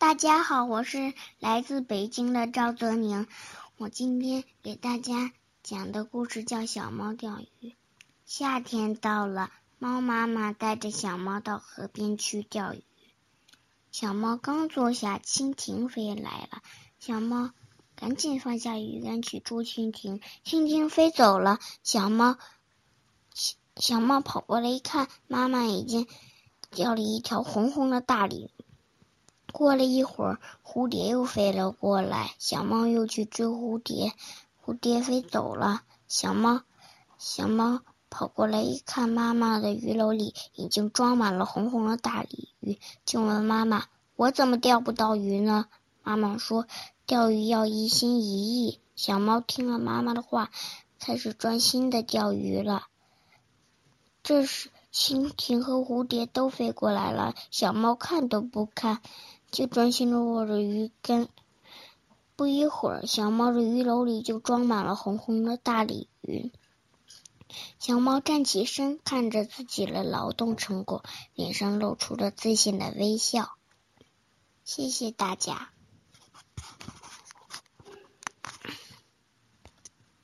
大家好，我是来自北京的赵泽宁。我今天给大家讲的故事叫《小猫钓鱼》。夏天到了，猫妈妈带着小猫到河边去钓鱼。小猫刚坐下，蜻蜓飞来了。小猫赶紧放下鱼竿去捉蜻蜓。蜻蜓飞走了，小猫小小猫跑过来一看，妈妈已经钓了一条红红的大鲤鱼。过了一会儿，蝴蝶又飞了过来，小猫又去追蝴蝶，蝴蝶飞走了。小猫，小猫跑过来一看，妈妈的鱼篓里已经装满了红红的大鲤鱼，就问妈妈：“我怎么钓不到鱼呢？”妈妈说：“钓鱼要一心一意。”小猫听了妈妈的话，开始专心的钓鱼了。这时，蜻蜓和蝴蝶都飞过来了，小猫看都不看。就专心的握着鱼竿，不一会儿，小猫的鱼篓里就装满了红红的大鲤鱼。小猫站起身，看着自己的劳动成果，脸上露出了自信的微笑。谢谢大家。